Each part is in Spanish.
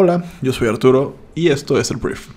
Hola, yo soy Arturo y esto es el Brief.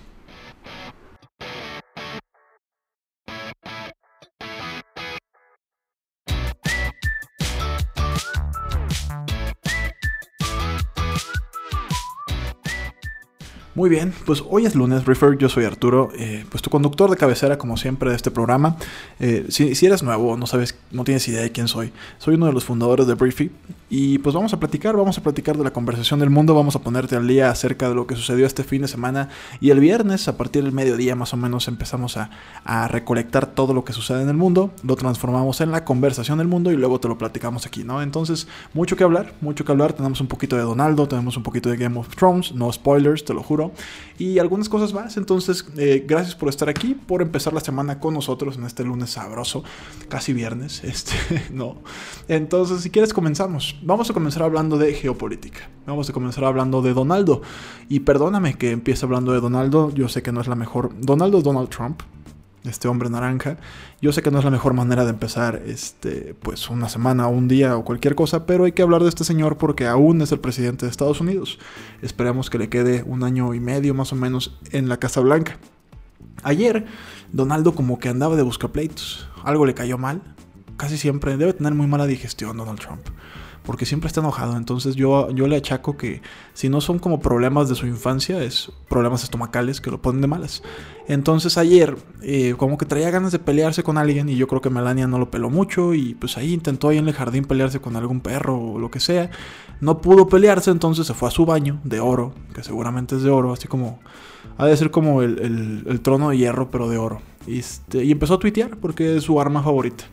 Muy bien, pues hoy es lunes, Refer, yo soy Arturo, eh, pues tu conductor de cabecera como siempre de este programa. Eh, si, si, eres nuevo, no sabes, no tienes idea de quién soy, soy uno de los fundadores de Briefy y pues vamos a platicar, vamos a platicar de la conversación del mundo, vamos a ponerte al día acerca de lo que sucedió este fin de semana y el viernes a partir del mediodía más o menos empezamos a, a recolectar todo lo que sucede en el mundo, lo transformamos en la conversación del mundo y luego te lo platicamos aquí, ¿no? Entonces, mucho que hablar, mucho que hablar, tenemos un poquito de Donaldo, tenemos un poquito de Game of Thrones, no spoilers, te lo juro y algunas cosas más. Entonces, eh, gracias por estar aquí, por empezar la semana con nosotros en este lunes sabroso, casi viernes, este, no. Entonces, si quieres, comenzamos. Vamos a comenzar hablando de geopolítica. Vamos a comenzar hablando de Donaldo. Y perdóname que empiece hablando de Donaldo, yo sé que no es la mejor. Donaldo Donald Trump este hombre naranja. Yo sé que no es la mejor manera de empezar este, pues una semana, un día o cualquier cosa, pero hay que hablar de este señor porque aún es el presidente de Estados Unidos. Esperemos que le quede un año y medio más o menos en la Casa Blanca. Ayer, Donaldo como que andaba de buscapleitos. Algo le cayó mal. Casi siempre debe tener muy mala digestión Donald Trump porque siempre está enojado. Entonces yo, yo le achaco que si no son como problemas de su infancia, es problemas estomacales que lo ponen de malas. Entonces ayer eh, como que traía ganas de pelearse con alguien y yo creo que Melania no lo peló mucho y pues ahí intentó ahí en el jardín pelearse con algún perro o lo que sea. No pudo pelearse, entonces se fue a su baño de oro, que seguramente es de oro, así como... Ha de ser como el, el, trono de hierro, pero de oro. Y, este, y empezó a tuitear porque es su arma favorita.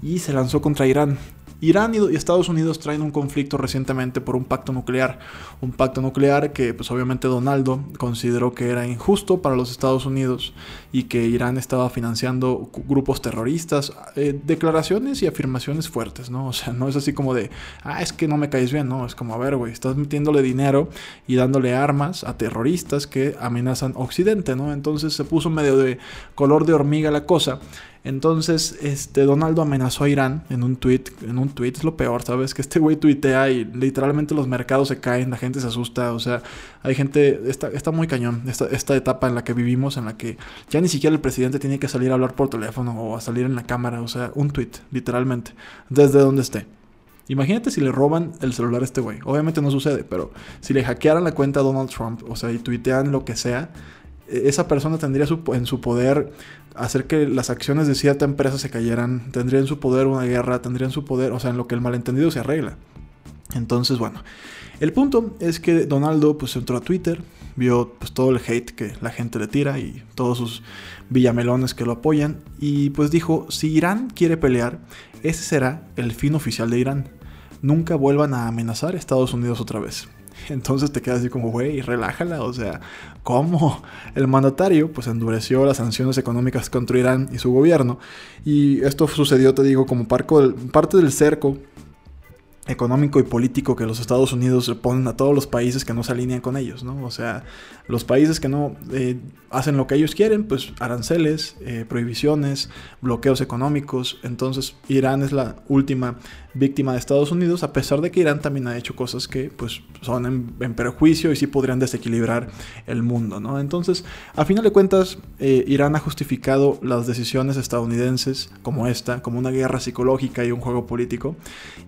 Y se lanzó contra Irán. Irán y Estados Unidos traen un conflicto recientemente por un pacto nuclear. Un pacto nuclear que pues obviamente Donaldo consideró que era injusto para los Estados Unidos y que Irán estaba financiando grupos terroristas. Eh, declaraciones y afirmaciones fuertes, ¿no? O sea, no es así como de, ah, es que no me caes bien, no. Es como, a ver, güey, estás metiéndole dinero y dándole armas a terroristas que amenazan Occidente, ¿no? Entonces se puso medio de color de hormiga la cosa. Entonces, este, Donaldo amenazó a Irán en un tweet. En un tweet es lo peor, ¿sabes? Que este güey tuitea y literalmente los mercados se caen, la gente se asusta. O sea, hay gente. Está, está muy cañón esta, esta etapa en la que vivimos, en la que ya ni siquiera el presidente tiene que salir a hablar por teléfono o a salir en la cámara. O sea, un tweet, literalmente. Desde donde esté. Imagínate si le roban el celular a este güey. Obviamente no sucede, pero si le hackearan la cuenta a Donald Trump, o sea, y tuitean lo que sea, esa persona tendría en su poder hacer que las acciones de cierta empresa se cayeran, tendría en su poder una guerra, tendría en su poder, o sea, en lo que el malentendido se arregla. Entonces, bueno, el punto es que Donaldo pues entró a Twitter, vio pues todo el hate que la gente le tira y todos sus villamelones que lo apoyan y pues dijo, si Irán quiere pelear, ese será el fin oficial de Irán. Nunca vuelvan a amenazar a Estados Unidos otra vez. Entonces te quedas así como, güey, relájala. O sea, ¿cómo? El mandatario pues endureció las sanciones económicas contra Irán y su gobierno. Y esto sucedió, te digo, como parte del cerco económico y político que los Estados Unidos le ponen a todos los países que no se alinean con ellos, ¿no? O sea, los países que no eh, hacen lo que ellos quieren, pues aranceles, eh, prohibiciones, bloqueos económicos. Entonces, Irán es la última víctima de Estados Unidos, a pesar de que Irán también ha hecho cosas que, pues, son en, perjuicio y sí podrían desequilibrar el mundo, ¿no? Entonces, a final de cuentas, eh, Irán ha justificado las decisiones estadounidenses como esta, como una guerra psicológica y un juego político,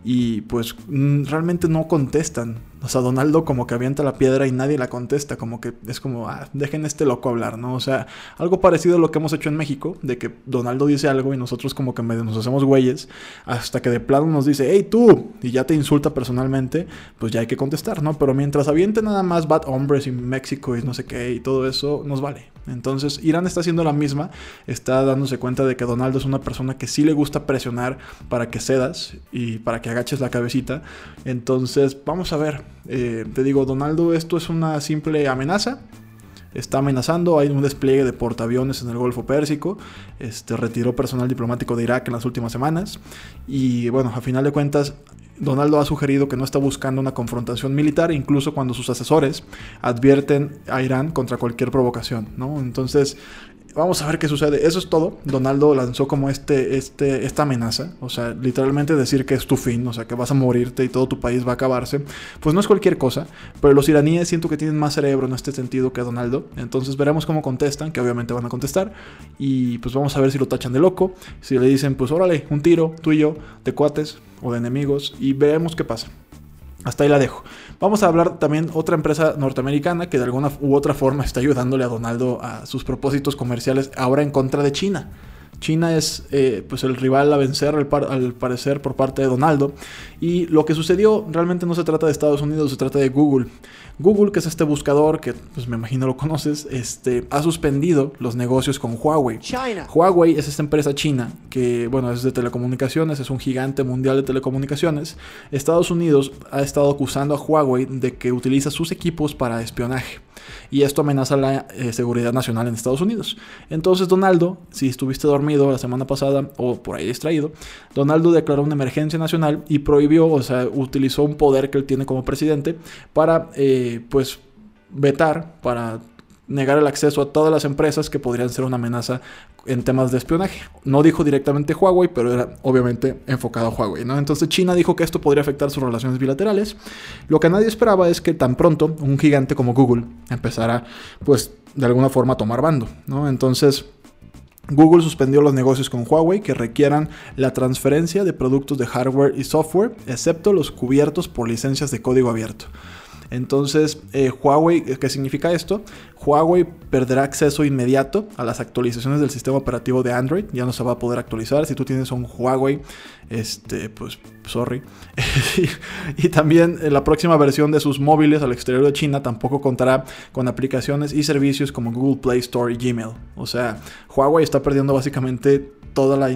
y pues mm, realmente no contestan o sea, Donaldo como que avienta la piedra y nadie la contesta, como que es como, ah, dejen este loco hablar, ¿no? O sea, algo parecido a lo que hemos hecho en México, de que Donaldo dice algo y nosotros como que nos hacemos güeyes, hasta que de plano nos dice, hey tú, y ya te insulta personalmente, pues ya hay que contestar, ¿no? Pero mientras aviente nada más bad hombres y México y no sé qué y todo eso, nos vale. Entonces, Irán está haciendo la misma, está dándose cuenta de que Donaldo es una persona que sí le gusta presionar para que cedas y para que agaches la cabecita. Entonces, vamos a ver eh, te digo, Donaldo, esto es una simple amenaza. Está amenazando, hay un despliegue de portaaviones en el Golfo Pérsico, este, retiró personal diplomático de Irak en las últimas semanas y bueno, a final de cuentas Donaldo ha sugerido que no está buscando una confrontación militar, incluso cuando sus asesores advierten a Irán contra cualquier provocación, ¿no? Entonces, vamos a ver qué sucede. Eso es todo. Donaldo lanzó como este, este, esta amenaza. O sea, literalmente decir que es tu fin, o sea, que vas a morirte y todo tu país va a acabarse. Pues no es cualquier cosa. Pero los iraníes siento que tienen más cerebro en este sentido que Donaldo. Entonces veremos cómo contestan, que obviamente van a contestar. Y pues vamos a ver si lo tachan de loco. Si le dicen, pues órale, un tiro, tú y yo, de cuates o de enemigos. Y veremos qué pasa. Hasta ahí la dejo. Vamos a hablar también otra empresa norteamericana que de alguna u otra forma está ayudándole a Donaldo a sus propósitos comerciales ahora en contra de China. China es eh, pues el rival a vencer al, al, parecer por parte de Donaldo. Y lo que sucedió realmente no se trata de Estados Unidos, se trata de Google. Google, que es este buscador que pues me imagino lo conoces, este, ha suspendido los negocios con Huawei. Huawei es esta empresa china que, bueno, es de telecomunicaciones, es un gigante mundial de telecomunicaciones. Estados Unidos ha estado acusando a Huawei de que utiliza sus equipos para espionaje. Y esto amenaza la eh, seguridad nacional en Estados Unidos. Entonces, Donaldo, si estuviste dormido la semana pasada o por ahí distraído, Donaldo declaró una emergencia nacional y prohibió, o sea, utilizó un poder que él tiene como presidente para, eh, pues, vetar, para negar el acceso a todas las empresas que podrían ser una amenaza en temas de espionaje. No dijo directamente Huawei, pero era obviamente enfocado a Huawei, ¿no? Entonces China dijo que esto podría afectar sus relaciones bilaterales. Lo que nadie esperaba es que tan pronto un gigante como Google empezara, pues, de alguna forma a tomar bando, ¿no? Entonces... Google suspendió los negocios con Huawei que requieran la transferencia de productos de hardware y software, excepto los cubiertos por licencias de código abierto. Entonces, eh, Huawei, ¿qué significa esto? Huawei perderá acceso inmediato a las actualizaciones del sistema operativo de Android. Ya no se va a poder actualizar. Si tú tienes un Huawei, este, pues, sorry. y, también eh, la próxima versión de sus móviles al exterior de China tampoco contará con aplicaciones y servicios como Google Play Store y Gmail. O sea, Huawei está perdiendo básicamente toda la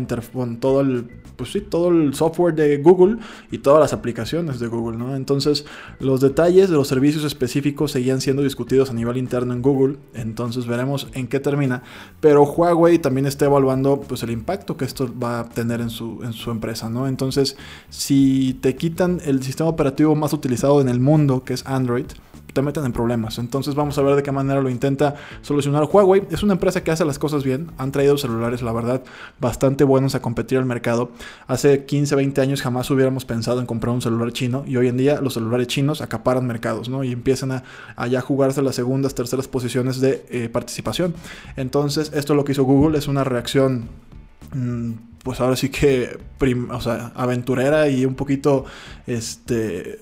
todo el pues sí, todo el software de Google y todas las aplicaciones de Google, ¿no? Entonces, los detalles de los servicios específicos seguían siendo discutidos a nivel interno en Google, entonces veremos en qué termina, pero Huawei también está evaluando pues el impacto que esto va a tener en su, en su empresa, ¿no? Entonces, si te quitan el sistema operativo más utilizado en el mundo, que es Android, te meten en problemas. Entonces vamos a ver de qué manera lo intenta solucionar Huawei. Es una empresa que hace las cosas bien. Han traído celulares, la verdad, bastante buenos a competir al mercado. Hace 15, 20 años jamás hubiéramos pensado en comprar un celular chino y hoy en día los celulares chinos acaparan mercados, ¿no? Y empiezan a, ya jugarse las segundas, terceras posiciones de eh, participación. Entonces esto lo que hizo Google es una reacción... Mm, pues ahora sí que, o sea, aventurera y un poquito, este,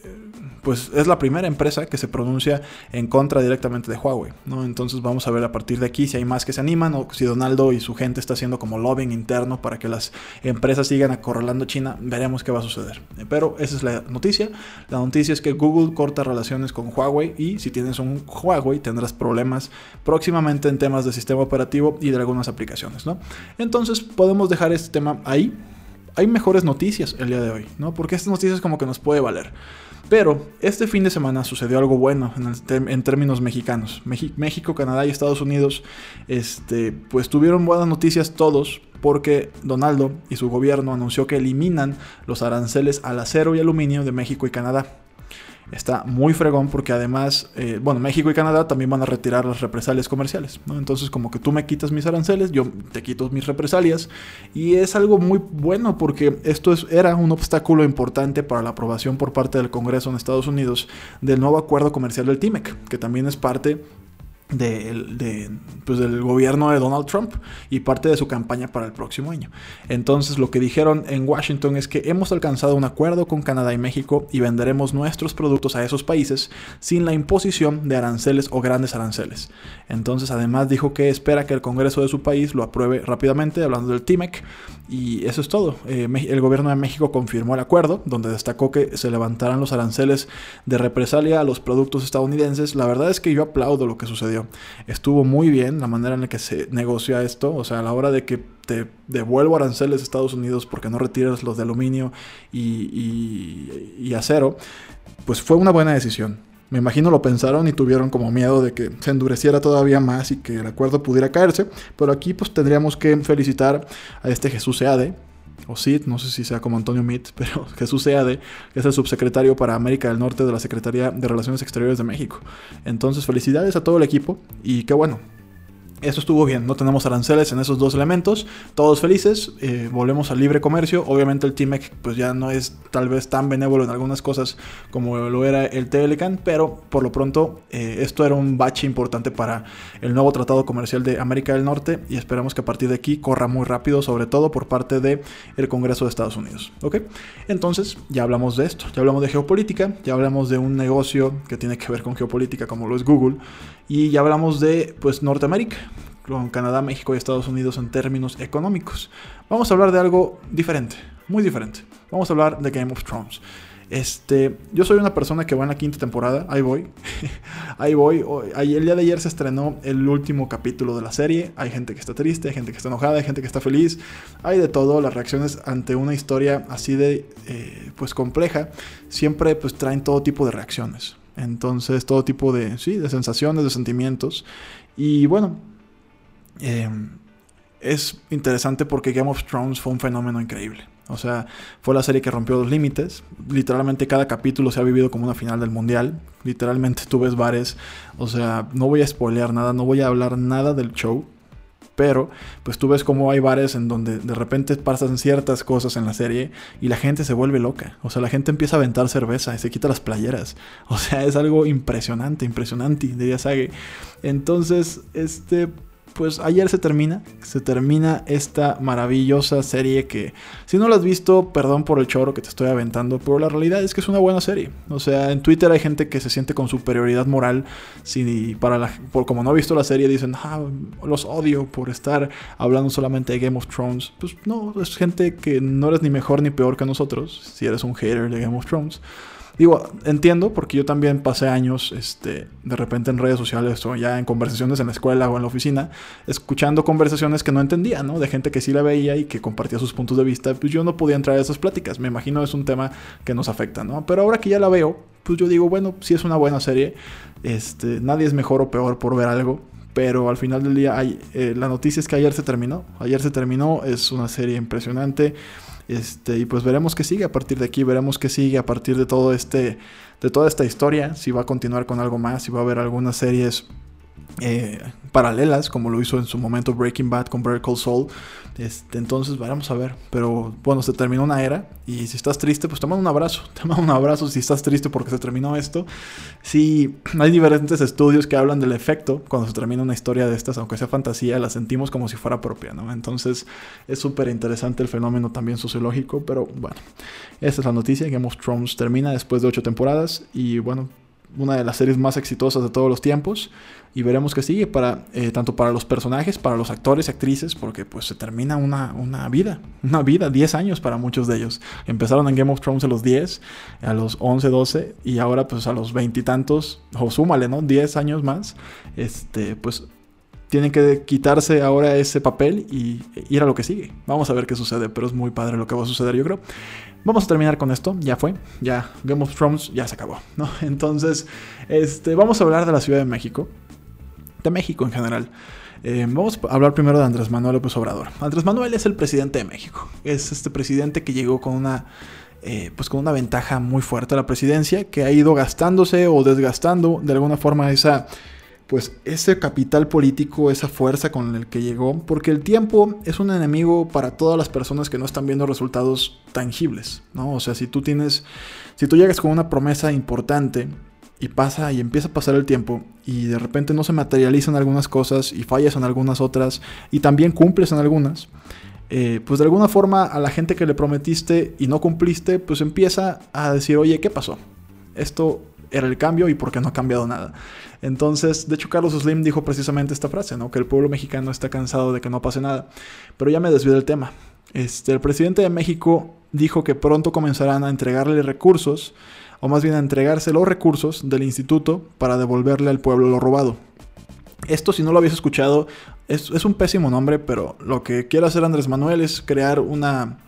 pues es la primera empresa que se pronuncia en contra directamente de Huawei, ¿no? Entonces vamos a ver a partir de aquí si hay más que se animan o si Donaldo y su gente está haciendo como lobbying interno para que las empresas sigan acorralando China, veremos qué va a suceder. Pero esa es la noticia. La noticia es que Google corta relaciones con Huawei y si tienes un Huawei tendrás problemas próximamente en temas de sistema operativo y de algunas aplicaciones, ¿no? Entonces podemos dejar este tema ahí. Hay mejores noticias el día de hoy, ¿no? Porque estas noticias como que nos puede valer. Pero este fin de semana sucedió algo bueno en, términos mexicanos. México, Canadá y Estados Unidos, este, pues tuvieron buenas noticias todos porque Donaldo y su gobierno anunció que eliminan los aranceles al acero y aluminio de México y Canadá está muy fregón porque además, eh, bueno, México y Canadá también van a retirar las represalias comerciales, ¿no? Entonces como que tú me quitas mis aranceles, yo te quito mis represalias y es algo muy bueno porque esto es, era un obstáculo importante para la aprobación por parte del Congreso en Estados Unidos del nuevo acuerdo comercial del TIMEC, que también es parte de, pues del gobierno de Donald Trump y parte de su campaña para el próximo año. Entonces lo que dijeron en Washington es que hemos alcanzado un acuerdo con Canadá y México y venderemos nuestros productos a esos países sin la imposición de aranceles o grandes aranceles. Entonces además dijo que espera que el Congreso de su país lo apruebe rápidamente, hablando del TIMEC, y eso es todo. Eh, el gobierno de México confirmó el acuerdo, donde destacó que se levantarán los aranceles de represalia a los productos estadounidenses. La verdad es que yo aplaudo lo que sucedió Estuvo muy bien la manera en la que se negocia esto, o sea, a la hora de que te devuelvo aranceles a Estados Unidos porque no retiras los de aluminio y, acero, pues fue una buena decisión. Me imagino lo pensaron y tuvieron como miedo de que se endureciera todavía más y que el acuerdo pudiera caerse. Pero aquí pues tendríamos que felicitar a este Jesús Seade, o Sid, no sé si sea como Antonio Mitt, pero Jesús Seade, es el subsecretario para América del Norte de la Secretaría de Relaciones Exteriores de México. Entonces, felicidades a todo el equipo y qué bueno. Eso estuvo bien, no tenemos aranceles en esos dos elementos, todos felices, eh, volvemos al libre comercio, obviamente el TMEC pues ya no es tal vez tan benévolo en algunas cosas como lo era el Telecan, pero por lo pronto eh, esto era un bache importante para el nuevo tratado comercial de América del Norte y esperamos que a partir de aquí corra muy rápido, sobre todo por parte del el Congreso de Estados Unidos, ¿ok? Entonces ya hablamos de esto, ya hablamos de geopolítica, ya hablamos de un negocio que tiene que ver con geopolítica como lo es Google y ya hablamos de pues Norteamérica con Canadá, México y Estados Unidos en términos económicos. Vamos a hablar de algo diferente, muy diferente. Vamos a hablar de Game of Thrones. Este, yo soy una persona que va en la quinta temporada, ahí voy, ahí voy. El día de ayer se estrenó el último capítulo de la serie. Hay gente que está triste, hay gente que está enojada, hay gente que está feliz. Hay de todo. Las reacciones ante una historia así de, eh, pues compleja, siempre pues traen todo tipo de reacciones. Entonces, todo tipo de, sí, de sensaciones, de sentimientos. Y bueno, Em, es interesante porque Game of Thrones fue un fenómeno increíble. O sea, fue la serie que rompió los límites. Literalmente cada capítulo se ha vivido como una final del mundial. Literalmente tú ves bares. O sea, no voy a spoilear nada, no voy a hablar nada del show. Pero, pues tú ves como hay bares en donde de repente pasan ciertas cosas en la serie y la gente se vuelve loca. O sea, la gente empieza a aventar cerveza y se quita las playeras. O sea, es algo impresionante, impresionante, diría Sage. Entonces, este, pues ayer se termina, se termina esta maravillosa serie que si no la has visto, perdón por el choro que te estoy aventando, pero la realidad es que es una buena serie. O sea, en Twitter hay gente que se siente con superioridad moral si para la, por como no ha visto la serie dicen, ah, los odio por estar hablando solamente de Game of Thrones. Pues no, es gente que no eres ni mejor ni peor que nosotros si eres un hater de Game of Thrones. Digo, entiendo porque yo también pasé años, este, de repente en redes sociales o ya en conversaciones en la escuela o en la oficina, escuchando conversaciones que no entendía, ¿no? De gente que sí la veía y que compartía sus puntos de vista. Pues yo no podía entrar a esas pláticas. Me imagino es un tema que nos afecta, ¿no? Pero ahora que ya la veo, pues yo digo, bueno, sí es una buena serie. Este, nadie es mejor o peor por ver algo pero al final del día hay, eh, la noticia es que ayer se terminó. Ayer se terminó, es una serie impresionante. Este, y pues veremos qué sigue a partir de aquí, veremos qué sigue a partir de todo este, de toda esta historia, si va a continuar con algo más, si va a haber algunas series eh, paralelas, como lo hizo en su momento Breaking Bad con Better Call Saul. Este, entonces, vamos a ver. Pero bueno, se terminó una era. Y si estás triste, pues mando un abrazo. Mando un abrazo si estás triste porque se terminó esto. Sí, hay diferentes estudios que hablan del efecto cuando se termina una historia de estas, aunque sea fantasía, la sentimos como si fuera propia, ¿no? Entonces, es súper interesante el fenómeno también sociológico. Pero bueno, esa es la noticia. Game of termina después de ocho temporadas. Y bueno, una de las series más exitosas de todos los tiempos y veremos qué sigue para eh, tanto para los personajes, para los actores y actrices, porque pues se termina una, una vida, una vida, 10 años para muchos de ellos. Empezaron en Game of Thrones a los 10, a los 11, 12 y ahora pues a los veintitantos, o súmale, ¿no? 10 años más, este, pues tienen que quitarse ahora ese papel y ir a lo que sigue. Vamos a ver qué sucede, pero es muy padre lo que va a suceder, yo creo. Vamos a terminar con esto, ya fue, ya Game of Thrones ya se acabó, ¿no? Entonces, este, vamos a hablar de la Ciudad de México, de México en general. Eh, vamos a hablar primero de Andrés Manuel López Obrador. Andrés Manuel es el presidente de México, es este presidente que llegó con una eh, pues con una ventaja muy fuerte a la presidencia, que ha ido gastándose o desgastando de alguna forma esa pues ese capital político, esa fuerza con el que llegó, porque el tiempo es un enemigo para todas las personas que no están viendo resultados tangibles, ¿no? O sea, si tú tienes, si tú llegas con una promesa importante y pasa y empieza a pasar el tiempo y de repente no se materializan algunas cosas y fallas en algunas otras y también cumples en algunas, eh, pues de alguna forma a la gente que le prometiste y no cumpliste, pues empieza a decir, oye, ¿qué pasó? Esto era el cambio y por qué no ha cambiado nada. Entonces, de hecho, Carlos Slim dijo precisamente esta frase, ¿no? Que el pueblo mexicano está cansado de que no pase nada. Pero ya me desvié del tema. Este, el presidente de México dijo que pronto comenzarán a entregarle recursos, o más bien a entregarse los recursos del instituto para devolverle al pueblo lo robado. Esto, si no lo habéis escuchado, es, es un pésimo nombre, pero lo que quiere hacer Andrés Manuel es crear una,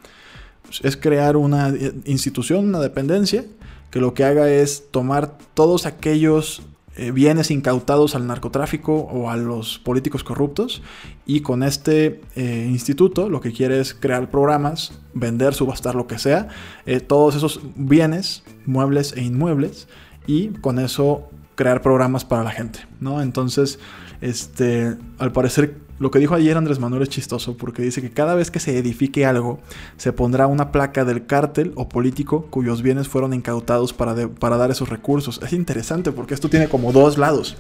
es crear una institución, una dependencia, que lo que haga es tomar todos aquellos eh, bienes incautados al narcotráfico o a los políticos corruptos y con este eh, instituto lo que quiere es crear programas, vender, subastar lo que sea, eh, todos esos bienes, muebles e inmuebles y con eso crear programas para la gente, ¿no? Entonces, este, al parecer, lo que dijo ayer Andrés Manuel es chistoso porque dice que cada vez que se edifique algo, se pondrá una placa del cártel o político cuyos bienes fueron incautados para, para dar esos recursos. Es interesante porque esto tiene como dos lados.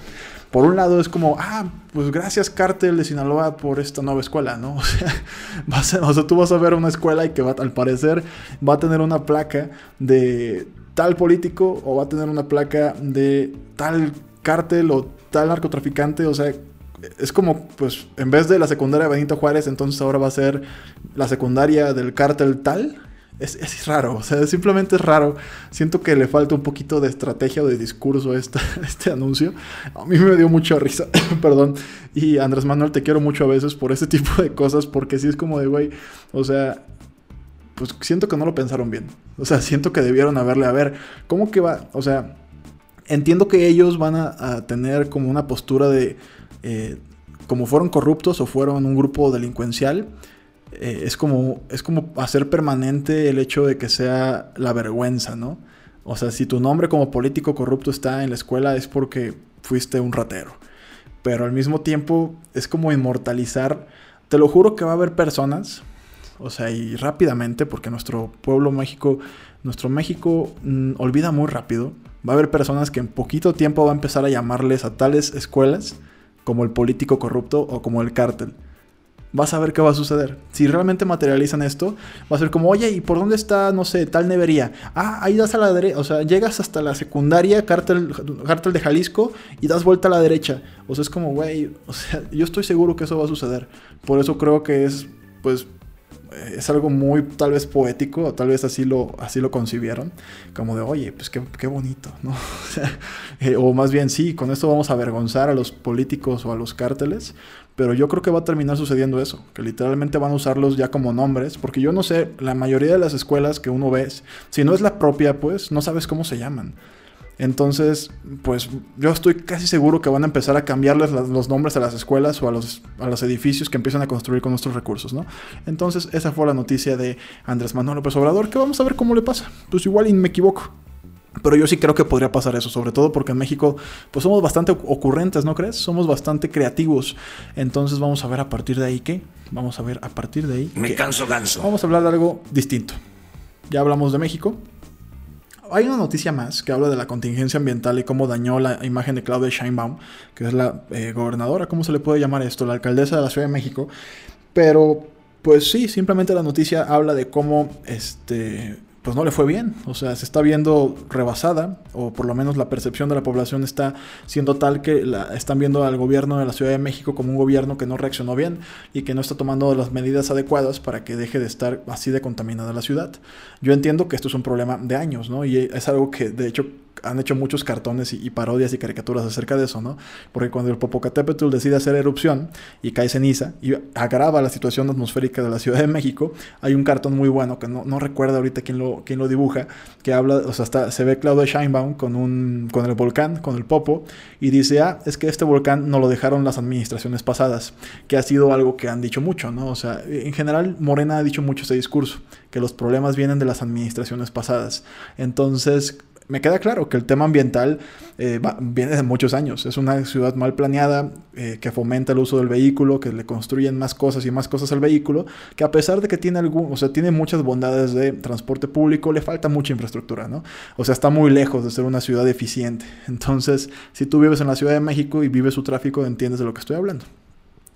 Por un lado es como, ah, pues gracias cártel de Sinaloa por esta nueva escuela, ¿no? O sea, vas o sea, tú vas a ver una escuela y que va, al parecer va a tener una placa de tal político o va a tener una placa de tal cártel o tal narcotraficante, o sea, es como, pues, en vez de la secundaria Benito Juárez, entonces ahora va a ser la secundaria del cártel tal. Es, es, raro, o sea, simplemente es raro. Siento que le falta un poquito de estrategia o de discurso a este, este anuncio. A mí me dio mucha risa, perdón. Y Andrés Manuel, te quiero mucho a veces por este tipo de cosas, porque sí es como de, güey, o sea, pues siento que no lo pensaron bien. O sea, siento que debieron haberle, a ver, ¿cómo que va? O sea, entiendo que ellos van a, tener como una postura de, eh, como fueron corruptos o fueron un grupo delincuencial, eh, es, como, es como hacer permanente el hecho de que sea la vergüenza, ¿no? O sea, si tu nombre como político corrupto está en la escuela es porque fuiste un ratero. Pero al mismo tiempo es como inmortalizar. Te lo juro que va a haber personas, o sea, y rápidamente, porque nuestro pueblo México, nuestro México mm, olvida muy rápido. Va a haber personas que en poquito tiempo va a empezar a llamarles a tales escuelas como el político corrupto o como el cártel. Vas a ver qué va a suceder. Si realmente materializan esto, va a ser como, oye, ¿y por dónde está, no sé, tal nevería? Ah, ahí das a la derecha, o sea, llegas hasta la secundaria, cártel, cártel de Jalisco, y das vuelta a la derecha. O sea, es como, güey, o sea, yo estoy seguro que eso va a suceder. Por eso creo que es, pues, es algo muy tal vez poético, o tal vez así lo, así lo concibieron, como de, oye, pues qué, qué bonito, ¿no? Eh, o más bien, sí, con esto vamos a avergonzar a los políticos o a los cárteles, pero yo creo que va a terminar sucediendo eso, que literalmente van a usarlos ya como nombres, porque yo no sé, la mayoría de las escuelas que uno ve, si no es la propia, pues no sabes cómo se llaman. Entonces, pues yo estoy casi seguro que van a empezar a cambiarles los nombres a las escuelas o a los, a los edificios que empiezan a construir con nuestros recursos, ¿no? Entonces, esa fue la noticia de Andrés Manuel López Obrador, que vamos a ver cómo le pasa. Pues igual y me equivoco. Pero yo sí creo que podría pasar eso, sobre todo porque en México pues somos bastante ocurrentes, ¿no crees? Somos bastante creativos. Entonces vamos a ver a partir de ahí qué. Vamos a ver a partir de ahí. Me canso ganso. Vamos a hablar de algo distinto. Ya hablamos de México, hay una noticia más que habla de la contingencia ambiental y cómo dañó la imagen de Claudia Sheinbaum, que es la eh, gobernadora, ¿cómo se le puede llamar esto? La alcaldesa de la Ciudad de México. Pero, pues sí, simplemente la noticia habla de cómo este, pues no le fue bien. O sea, se está viendo rebasada, o por lo menos la percepción de la población está siendo tal que la, están viendo al gobierno de la Ciudad de México como un gobierno que no reaccionó bien y que no está tomando las medidas adecuadas para que deje de estar así de contaminada la ciudad. Yo entiendo que esto es un problema de años, ¿no? Y es algo que de hecho han hecho muchos cartones y, parodias y caricaturas acerca de eso, ¿no? Porque cuando el Popocatépetl decide hacer erupción y cae ceniza y agrava la situación atmosférica de la Ciudad de México, hay un cartón muy bueno que no, no recuerdo ahorita quién lo, quién lo dibuja, que habla, o sea, está, se ve Claudio Scheinbaum con el volcán, con el Popo, y dice, ah, es que este volcán no lo dejaron las administraciones pasadas, que ha sido algo que han dicho mucho, ¿no? O sea, en general Morena ha dicho mucho ese discurso, que los problemas vienen de las administraciones pasadas. Entonces, me queda claro que el tema ambiental eh, viene de muchos años. Es una ciudad mal planeada eh, que fomenta el uso del vehículo, que le construyen más cosas y más cosas al vehículo, que a pesar de que tiene algún, o sea, tiene muchas bondades de transporte público, le falta mucha infraestructura, ¿no? O sea, está muy lejos de ser una ciudad eficiente. Entonces, si tú vives en la Ciudad de México y vives su tráfico, entiendes de lo que estoy hablando.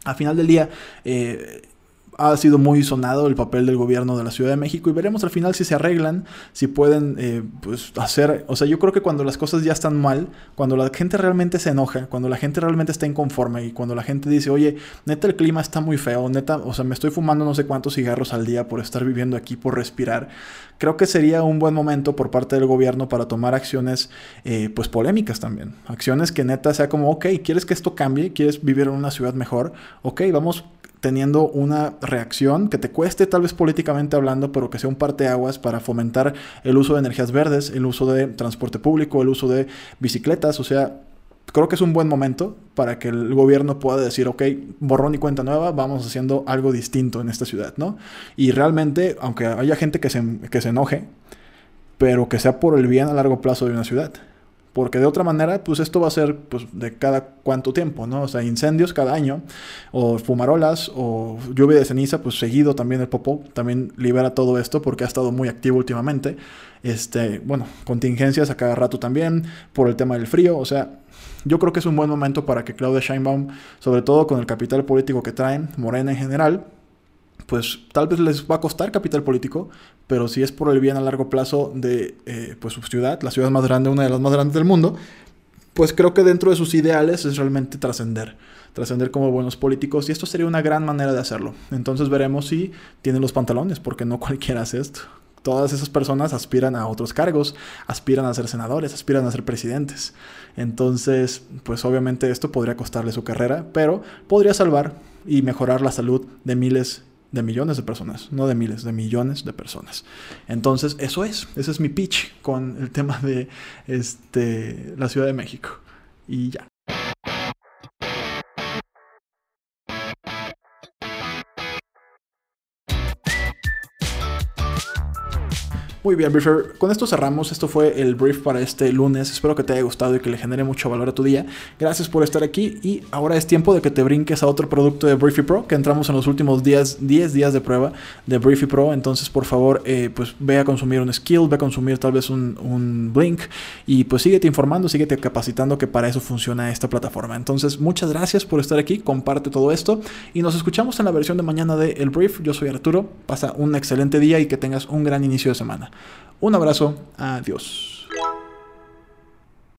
Al final del día, eh, ha sido muy sonado el papel del gobierno de la Ciudad de México y veremos al final si se arreglan, si pueden eh, pues hacer, o sea, yo creo que cuando las cosas ya están mal, cuando la gente realmente se enoja, cuando la gente realmente está inconforme y cuando la gente dice, oye, neta el clima está muy feo, neta, o sea, me estoy fumando no sé cuántos cigarros al día por estar viviendo aquí, por respirar, creo que sería un buen momento por parte del gobierno para tomar acciones eh, pues polémicas también, acciones que neta sea como, ok, ¿quieres que esto cambie? ¿Quieres vivir en una ciudad mejor? Ok, vamos teniendo una reacción que te cueste tal vez políticamente hablando, pero que sea un parteaguas para fomentar el uso de energías verdes, el uso de transporte público, el uso de bicicletas, o sea, creo que es un buen momento para que el gobierno pueda decir, ok, borrón y cuenta nueva, vamos haciendo algo distinto en esta ciudad, ¿no? Y realmente, aunque haya gente que se, que se enoje, pero que sea por el bien a largo plazo de una ciudad. Porque de otra manera, pues esto va a ser pues, de cada cuánto tiempo, ¿no? O sea, incendios cada año, o fumarolas, o lluvia de ceniza, pues seguido también el Popo también libera todo esto porque ha estado muy activo últimamente. Este, bueno, contingencias a cada rato también, por el tema del frío, o sea, yo creo que es un buen momento para que Claudia Scheinbaum, sobre todo con el capital político que traen, Morena en general, pues tal vez les va a costar capital político, pero si es por el bien a largo plazo de eh, pues su ciudad, la ciudad más grande, una de las más grandes del mundo, pues creo que dentro de sus ideales es realmente trascender, trascender como buenos políticos y esto sería una gran manera de hacerlo. Entonces veremos si tienen los pantalones, porque no cualquiera hace esto. Todas esas personas aspiran a otros cargos, aspiran a ser senadores, aspiran a ser presidentes. Entonces, pues obviamente esto podría costarle su carrera, pero podría salvar y mejorar la salud de miles de millones de personas, no de miles, de millones de personas. Entonces, eso es, ese es mi pitch con el tema de este, la Ciudad de México. Y ya. Muy bien, Briefer. Con esto cerramos. Esto fue el brief para este lunes. Espero que te haya gustado y que le genere mucho valor a tu día. Gracias por estar aquí. Y ahora es tiempo de que te brinques a otro producto de Briefy Pro, que entramos en los últimos días, 10 días de prueba de Briefy Pro. Entonces, por favor, eh, pues ve a consumir un skill, ve a consumir tal vez un, un blink. Y pues síguete informando, síguete capacitando que para eso funciona esta plataforma. Entonces, muchas gracias por estar aquí. Comparte todo esto. Y nos escuchamos en la versión de mañana de El Brief. Yo soy Arturo. Pasa un excelente día y que tengas un gran inicio de semana. Un abrazo, adiós.